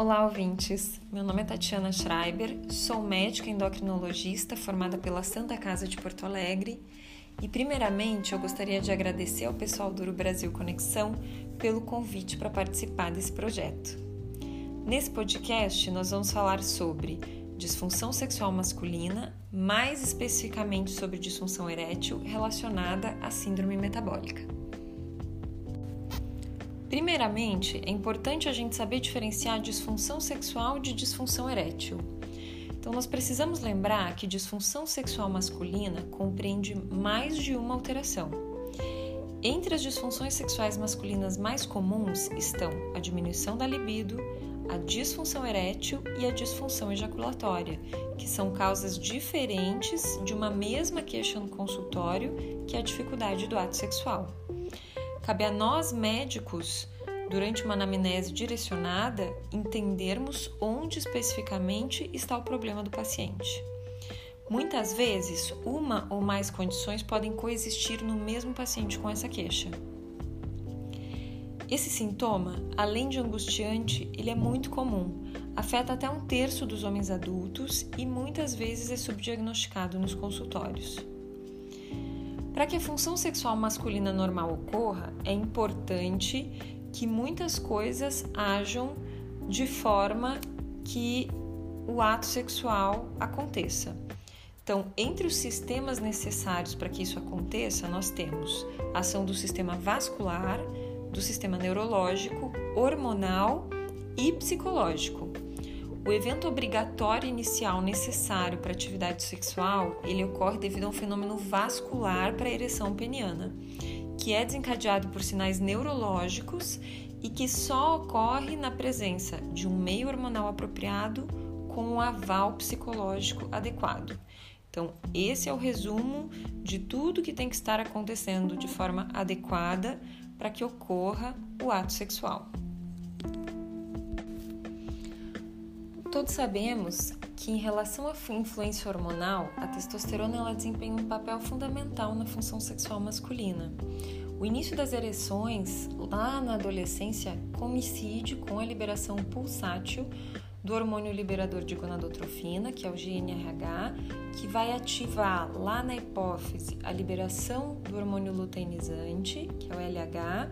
Olá, ouvintes! Meu nome é Tatiana Schreiber, sou médica endocrinologista formada pela Santa Casa de Porto Alegre e, primeiramente, eu gostaria de agradecer ao pessoal do Uru Brasil Conexão pelo convite para participar desse projeto. Nesse podcast, nós vamos falar sobre disfunção sexual masculina, mais especificamente sobre disfunção erétil relacionada à síndrome metabólica. Primeiramente, é importante a gente saber diferenciar disfunção sexual de disfunção erétil. Então, nós precisamos lembrar que disfunção sexual masculina compreende mais de uma alteração. Entre as disfunções sexuais masculinas mais comuns estão a diminuição da libido, a disfunção erétil e a disfunção ejaculatória, que são causas diferentes de uma mesma queixa no consultório, que é a dificuldade do ato sexual. Cabe a nós médicos, durante uma anamnese direcionada, entendermos onde especificamente está o problema do paciente. Muitas vezes, uma ou mais condições podem coexistir no mesmo paciente com essa queixa. Esse sintoma, além de angustiante, ele é muito comum, afeta até um terço dos homens adultos e muitas vezes é subdiagnosticado nos consultórios. Para que a função sexual masculina normal ocorra, é importante que muitas coisas ajam de forma que o ato sexual aconteça. Então, entre os sistemas necessários para que isso aconteça, nós temos a ação do sistema vascular, do sistema neurológico, hormonal e psicológico. O evento obrigatório inicial necessário para a atividade sexual, ele ocorre devido a um fenômeno vascular para a ereção peniana, que é desencadeado por sinais neurológicos e que só ocorre na presença de um meio hormonal apropriado com um aval psicológico adequado. Então, esse é o resumo de tudo que tem que estar acontecendo de forma adequada para que ocorra o ato sexual. Todos sabemos que, em relação à influência hormonal, a testosterona ela desempenha um papel fundamental na função sexual masculina. O início das ereções, lá na adolescência, coincide com a liberação pulsátil do hormônio liberador de gonadotrofina, que é o GNRH, que vai ativar lá na hipófise a liberação do hormônio luteinizante, que é o LH,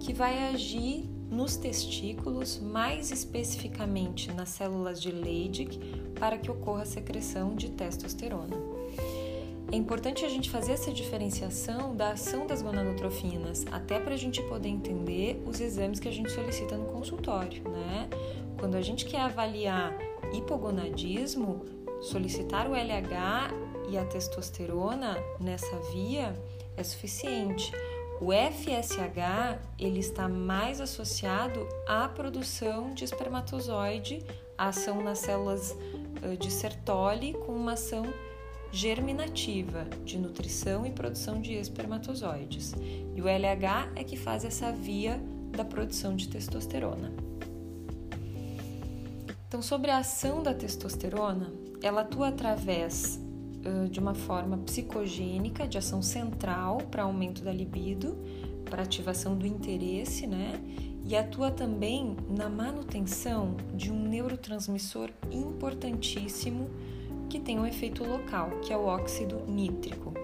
que vai agir nos testículos, mais especificamente nas células de Leydig, para que ocorra a secreção de testosterona. É importante a gente fazer essa diferenciação da ação das gonadotrofinas, até para a gente poder entender os exames que a gente solicita no consultório, né? Quando a gente quer avaliar hipogonadismo, solicitar o LH e a testosterona nessa via é suficiente. O FSH ele está mais associado à produção de espermatozoide, a ação nas células de Sertoli com uma ação germinativa de nutrição e produção de espermatozoides. E o LH é que faz essa via da produção de testosterona. Então, sobre a ação da testosterona, ela atua através de uma forma psicogênica, de ação central para aumento da libido, para ativação do interesse, né? E atua também na manutenção de um neurotransmissor importantíssimo que tem um efeito local, que é o óxido nítrico.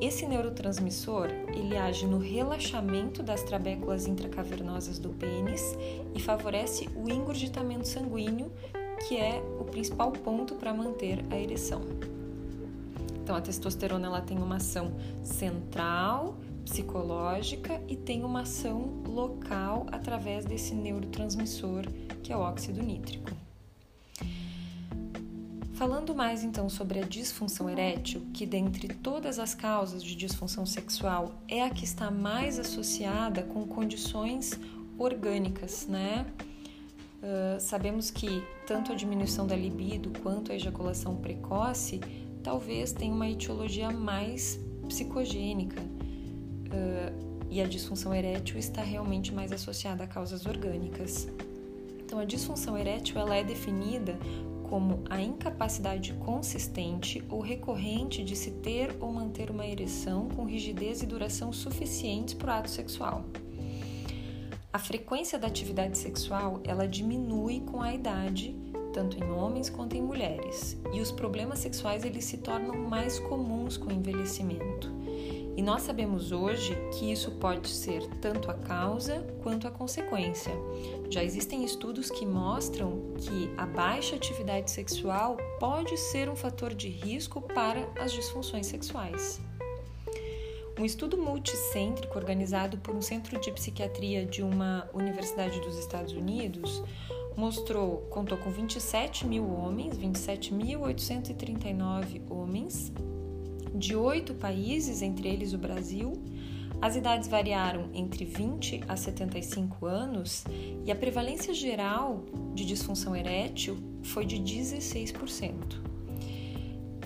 Esse neurotransmissor, ele age no relaxamento das trabéculas intracavernosas do pênis e favorece o engurgitamento sanguíneo, que é o principal ponto para manter a ereção. Então, a testosterona ela tem uma ação central, psicológica e tem uma ação local através desse neurotransmissor que é o óxido nítrico. Falando mais então sobre a disfunção erétil, que dentre todas as causas de disfunção sexual é a que está mais associada com condições orgânicas, né? Uh, sabemos que tanto a diminuição da libido quanto a ejaculação precoce talvez tenha uma etiologia mais psicogênica uh, e a disfunção erétil está realmente mais associada a causas orgânicas. Então, a disfunção erétil ela é definida como a incapacidade consistente ou recorrente de se ter ou manter uma ereção com rigidez e duração suficientes para o ato sexual. A frequência da atividade sexual ela diminui com a idade, tanto em homens quanto em mulheres, e os problemas sexuais eles se tornam mais comuns com o envelhecimento. E nós sabemos hoje que isso pode ser tanto a causa quanto a consequência. Já existem estudos que mostram que a baixa atividade sexual pode ser um fator de risco para as disfunções sexuais. Um estudo multicêntrico organizado por um centro de psiquiatria de uma universidade dos Estados Unidos mostrou, contou com 27 mil homens, 27.839 homens de oito países, entre eles o Brasil. As idades variaram entre 20 a 75 anos e a prevalência geral de disfunção erétil foi de 16%.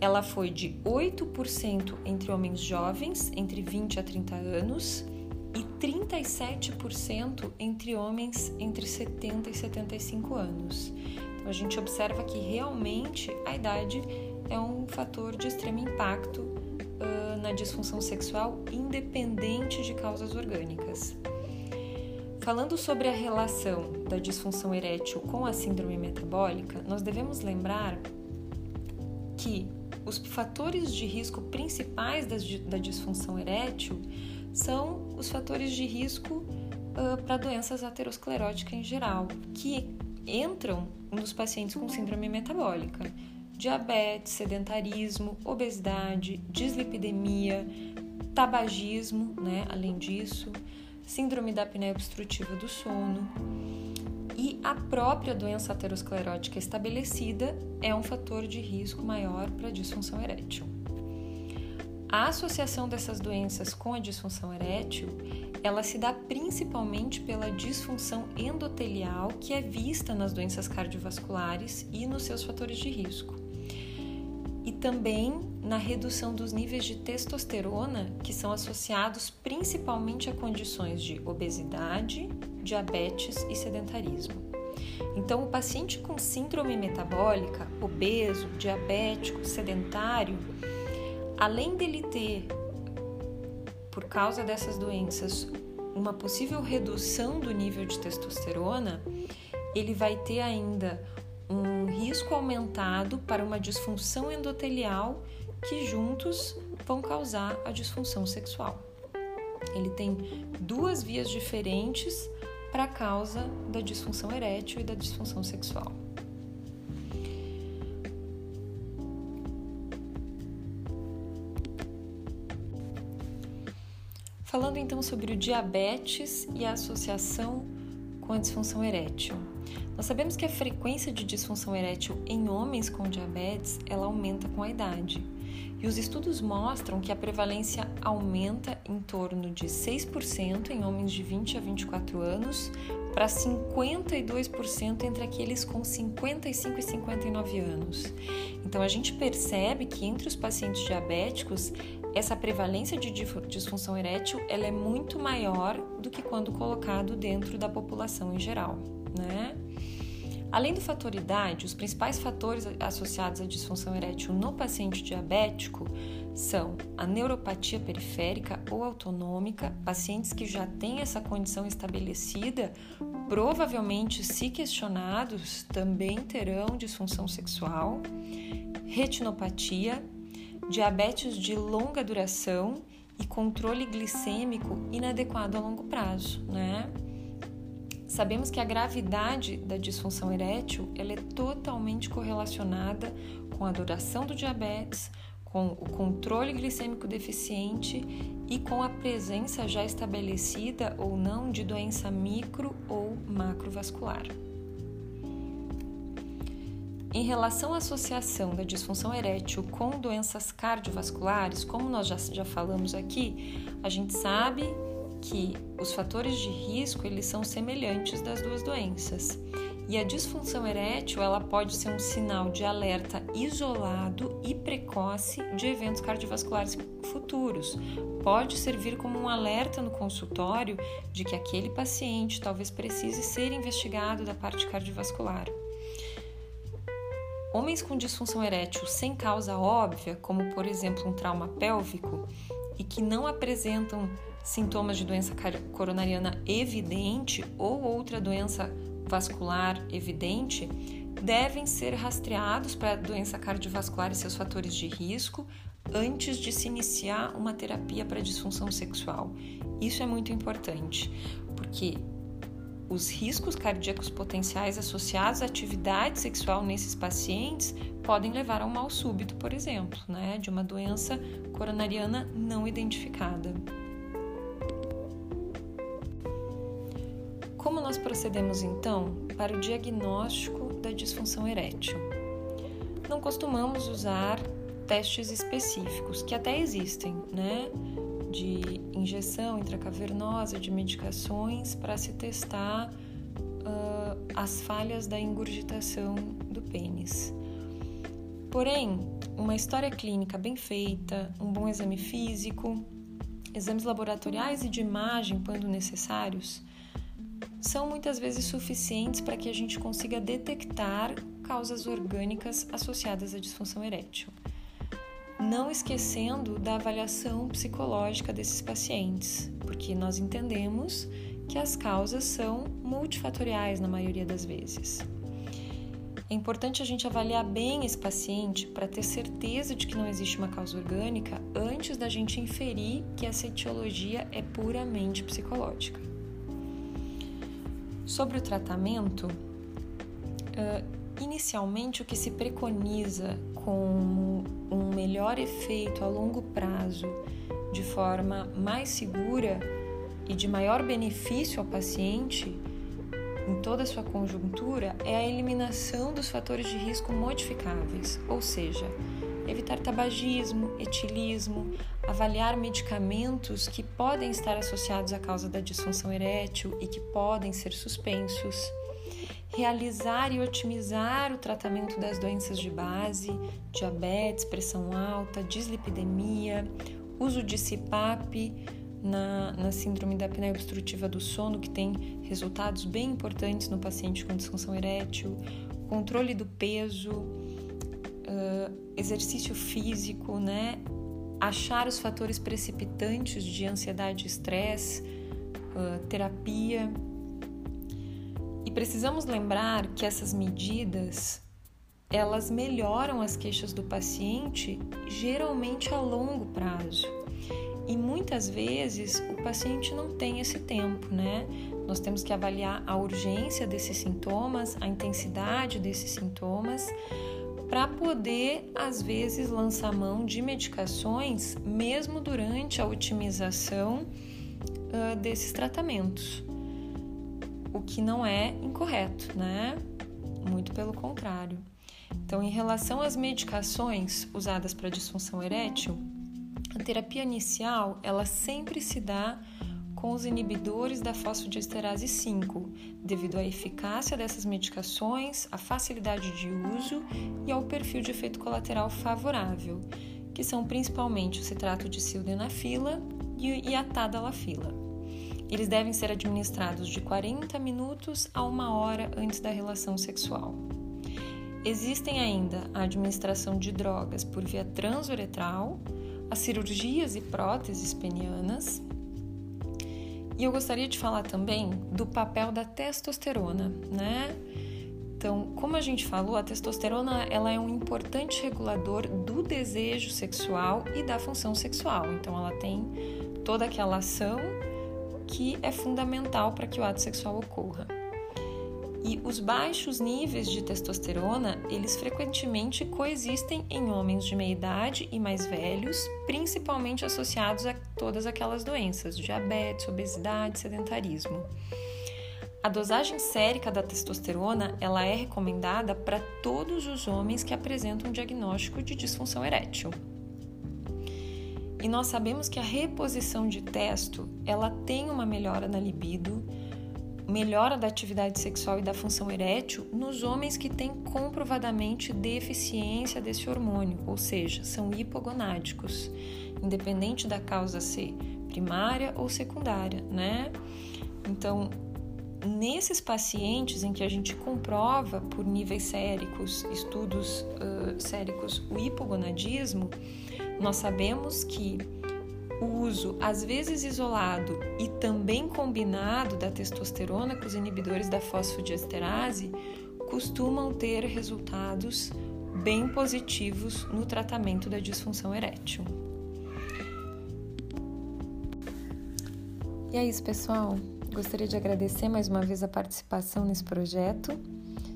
Ela foi de 8% entre homens jovens, entre 20 a 30 anos, e 37% entre homens entre 70 e 75 anos. Então a gente observa que realmente a idade é um fator de extremo impacto uh, na disfunção sexual, independente de causas orgânicas. Falando sobre a relação da disfunção erétil com a síndrome metabólica, nós devemos lembrar que os fatores de risco principais da disfunção erétil são os fatores de risco uh, para doenças ateroscleróticas em geral, que entram nos pacientes com síndrome metabólica diabetes, sedentarismo, obesidade, dislipidemia, tabagismo, né? Além disso, síndrome da apneia obstrutiva do sono. E a própria doença aterosclerótica estabelecida é um fator de risco maior para disfunção erétil. A associação dessas doenças com a disfunção erétil, ela se dá principalmente pela disfunção endotelial que é vista nas doenças cardiovasculares e nos seus fatores de risco e também na redução dos níveis de testosterona, que são associados principalmente a condições de obesidade, diabetes e sedentarismo. Então, o paciente com síndrome metabólica, obeso, diabético, sedentário, além dele ter, por causa dessas doenças, uma possível redução do nível de testosterona, ele vai ter ainda um risco aumentado para uma disfunção endotelial que juntos vão causar a disfunção sexual. Ele tem duas vias diferentes para a causa da disfunção erétil e da disfunção sexual. Falando então sobre o diabetes e a associação com a disfunção erétil. Nós sabemos que a frequência de disfunção erétil em homens com diabetes ela aumenta com a idade. E os estudos mostram que a prevalência aumenta em torno de 6% em homens de 20 a 24 anos para 52% entre aqueles com 55 e 59 anos. Então a gente percebe que entre os pacientes diabéticos essa prevalência de disfunção erétil ela é muito maior do que quando colocado dentro da população em geral, né? Além do fator idade, os principais fatores associados à disfunção erétil no paciente diabético são a neuropatia periférica ou autonômica, pacientes que já têm essa condição estabelecida, provavelmente, se questionados, também terão disfunção sexual, retinopatia, diabetes de longa duração e controle glicêmico inadequado a longo prazo, né? Sabemos que a gravidade da disfunção erétil ela é totalmente correlacionada com a duração do diabetes, com o controle glicêmico deficiente e com a presença já estabelecida ou não de doença micro ou macrovascular. Em relação à associação da disfunção erétil com doenças cardiovasculares, como nós já, já falamos aqui, a gente sabe que os fatores de risco eles são semelhantes das duas doenças. E a disfunção erétil ela pode ser um sinal de alerta isolado e precoce de eventos cardiovasculares futuros. Pode servir como um alerta no consultório de que aquele paciente talvez precise ser investigado da parte cardiovascular. Homens com disfunção erétil sem causa óbvia, como por exemplo um trauma pélvico, e que não apresentam sintomas de doença coronariana evidente ou outra doença vascular evidente devem ser rastreados para a doença cardiovascular e seus fatores de risco antes de se iniciar uma terapia para disfunção sexual. Isso é muito importante, porque os riscos cardíacos potenciais associados à atividade sexual nesses pacientes podem levar a um mal súbito, por exemplo, né, de uma doença coronariana não identificada. Como nós procedemos então para o diagnóstico da disfunção erétil? Não costumamos usar testes específicos, que até existem, né? De injeção intracavernosa de medicações para se testar uh, as falhas da ingurgitação do pênis. Porém, uma história clínica bem feita, um bom exame físico, exames laboratoriais e de imagem, quando necessários, são muitas vezes suficientes para que a gente consiga detectar causas orgânicas associadas à disfunção erétil não esquecendo da avaliação psicológica desses pacientes, porque nós entendemos que as causas são multifatoriais na maioria das vezes. É importante a gente avaliar bem esse paciente para ter certeza de que não existe uma causa orgânica antes da gente inferir que essa etiologia é puramente psicológica. Sobre o tratamento, inicialmente o que se preconiza como um melhor efeito a longo prazo, de forma mais segura e de maior benefício ao paciente em toda a sua conjuntura, é a eliminação dos fatores de risco modificáveis, ou seja, evitar tabagismo, etilismo, avaliar medicamentos que podem estar associados à causa da disfunção erétil e que podem ser suspensos realizar e otimizar o tratamento das doenças de base, diabetes, pressão alta, dislipidemia, uso de CPAP na, na síndrome da apneia obstrutiva do sono, que tem resultados bem importantes no paciente com disfunção erétil, controle do peso, uh, exercício físico, né? achar os fatores precipitantes de ansiedade e estresse, uh, terapia precisamos lembrar que essas medidas elas melhoram as queixas do paciente geralmente a longo prazo. E muitas vezes o paciente não tem esse tempo, né? Nós temos que avaliar a urgência desses sintomas, a intensidade desses sintomas, para poder, às vezes, lançar mão de medicações, mesmo durante a otimização uh, desses tratamentos o que não é incorreto, né? Muito pelo contrário. Então, em relação às medicações usadas para disfunção erétil, a terapia inicial ela sempre se dá com os inibidores da fosfodiesterase 5, devido à eficácia dessas medicações, à facilidade de uso e ao perfil de efeito colateral favorável, que são principalmente o citrato de sildenafila e a tadalafila. Eles devem ser administrados de 40 minutos a uma hora antes da relação sexual. Existem ainda a administração de drogas por via transuretral, as cirurgias e próteses penianas. E eu gostaria de falar também do papel da testosterona, né? Então, como a gente falou, a testosterona ela é um importante regulador do desejo sexual e da função sexual. Então, ela tem toda aquela ação que é fundamental para que o ato sexual ocorra. E os baixos níveis de testosterona, eles frequentemente coexistem em homens de meia idade e mais velhos, principalmente associados a todas aquelas doenças, diabetes, obesidade, sedentarismo. A dosagem sérica da testosterona, ela é recomendada para todos os homens que apresentam um diagnóstico de disfunção erétil. E nós sabemos que a reposição de testo, ela tem uma melhora na libido, melhora da atividade sexual e da função erétil nos homens que têm comprovadamente deficiência desse hormônio, ou seja, são hipogonádicos, independente da causa ser primária ou secundária, né? Então, nesses pacientes em que a gente comprova por níveis séricos, estudos uh, séricos, o hipogonadismo, nós sabemos que o uso, às vezes isolado e também combinado da testosterona com os inibidores da fosfodiesterase, costumam ter resultados bem positivos no tratamento da disfunção erétil. E é isso, pessoal. Gostaria de agradecer mais uma vez a participação nesse projeto.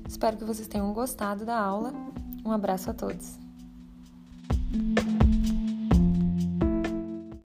Espero que vocês tenham gostado da aula. Um abraço a todos.